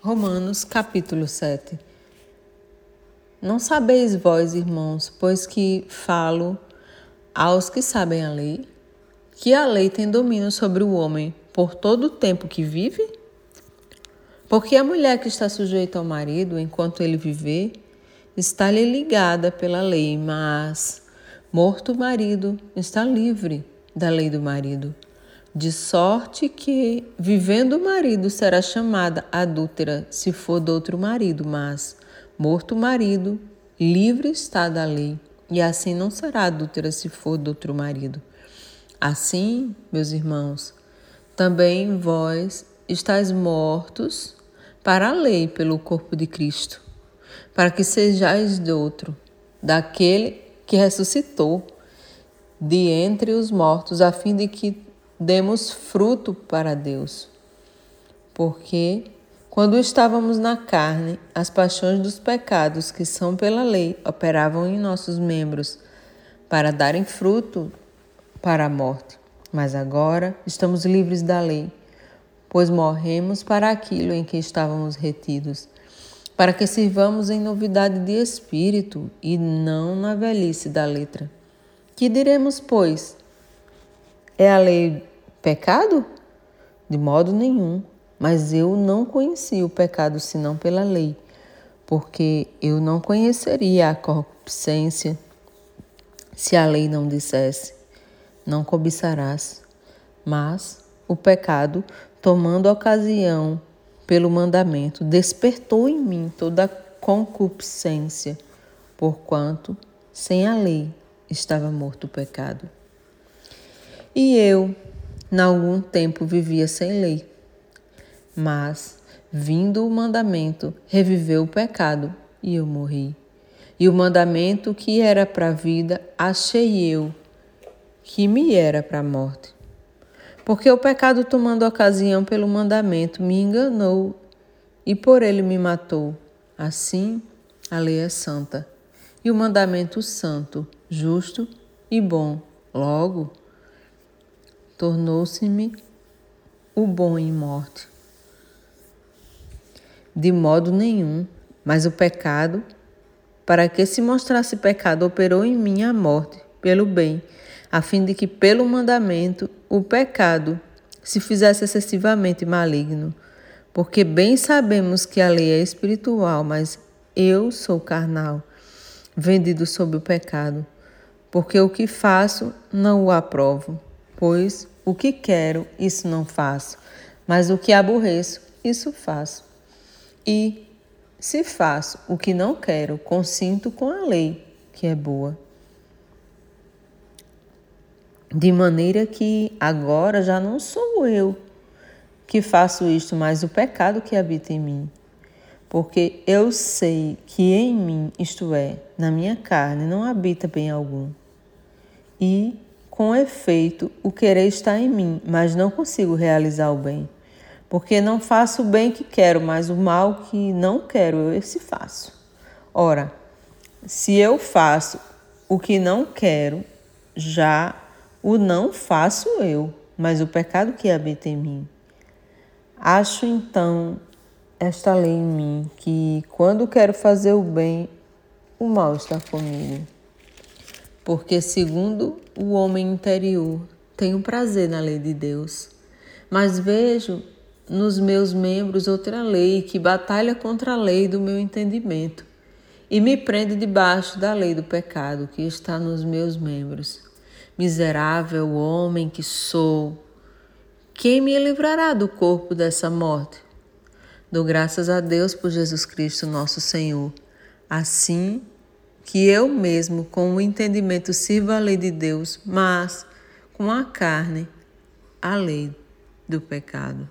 Romanos capítulo 7 Não sabeis vós, irmãos, pois que falo aos que sabem a lei, que a lei tem domínio sobre o homem por todo o tempo que vive? Porque a mulher que está sujeita ao marido enquanto ele viver, está-lhe ligada pela lei, mas morto o marido está livre da lei do marido de sorte que, vivendo o marido, será chamada adúltera se for do outro marido, mas, morto o marido, livre está da lei, e assim não será adúltera se for do outro marido. Assim, meus irmãos, também vós estáis mortos para a lei pelo corpo de Cristo, para que sejais de outro, daquele que ressuscitou de entre os mortos, a fim de que demos fruto para Deus. Porque, quando estávamos na carne, as paixões dos pecados que são pela lei operavam em nossos membros para darem fruto para a morte. Mas agora estamos livres da lei, pois morremos para aquilo em que estávamos retidos, para que sirvamos em novidade de espírito e não na velhice da letra. Que diremos, pois? É a lei pecado? De modo nenhum. Mas eu não conheci o pecado senão pela lei, porque eu não conheceria a concupiscência se a lei não dissesse: não cobiçarás. Mas o pecado, tomando ocasião pelo mandamento, despertou em mim toda a concupiscência, porquanto sem a lei estava morto o pecado. E eu, na algum tempo vivia sem lei, mas, vindo o mandamento, reviveu o pecado e eu morri. E o mandamento que era para a vida, achei eu, que me era para a morte. Porque o pecado, tomando ocasião pelo mandamento, me enganou e por ele me matou. Assim, a lei é santa, e o mandamento santo, justo e bom. Logo, tornou-se-me o bom em morte. De modo nenhum, mas o pecado, para que se mostrasse pecado, operou em mim a morte pelo bem, a fim de que pelo mandamento o pecado se fizesse excessivamente maligno. Porque bem sabemos que a lei é espiritual, mas eu sou carnal, vendido sob o pecado. Porque o que faço não o aprovo Pois o que quero, isso não faço, mas o que aborreço, isso faço. E se faço o que não quero, consinto com a lei, que é boa. De maneira que agora já não sou eu que faço isto, mas o pecado que habita em mim. Porque eu sei que em mim, isto é, na minha carne, não habita bem algum. E com efeito, o querer está em mim, mas não consigo realizar o bem. Porque não faço o bem que quero, mas o mal que não quero, eu esse faço. Ora, se eu faço o que não quero, já o não faço eu, mas o pecado que habita em mim. Acho então esta lei em mim, que quando quero fazer o bem, o mal está comigo porque, segundo o homem interior, tenho prazer na lei de Deus. Mas vejo nos meus membros outra lei que batalha contra a lei do meu entendimento e me prende debaixo da lei do pecado que está nos meus membros. Miserável homem que sou, quem me livrará do corpo dessa morte? Dou graças a Deus por Jesus Cristo, nosso Senhor. Assim, que eu mesmo, com o entendimento, sirva a lei de Deus, mas com a carne, a lei do pecado.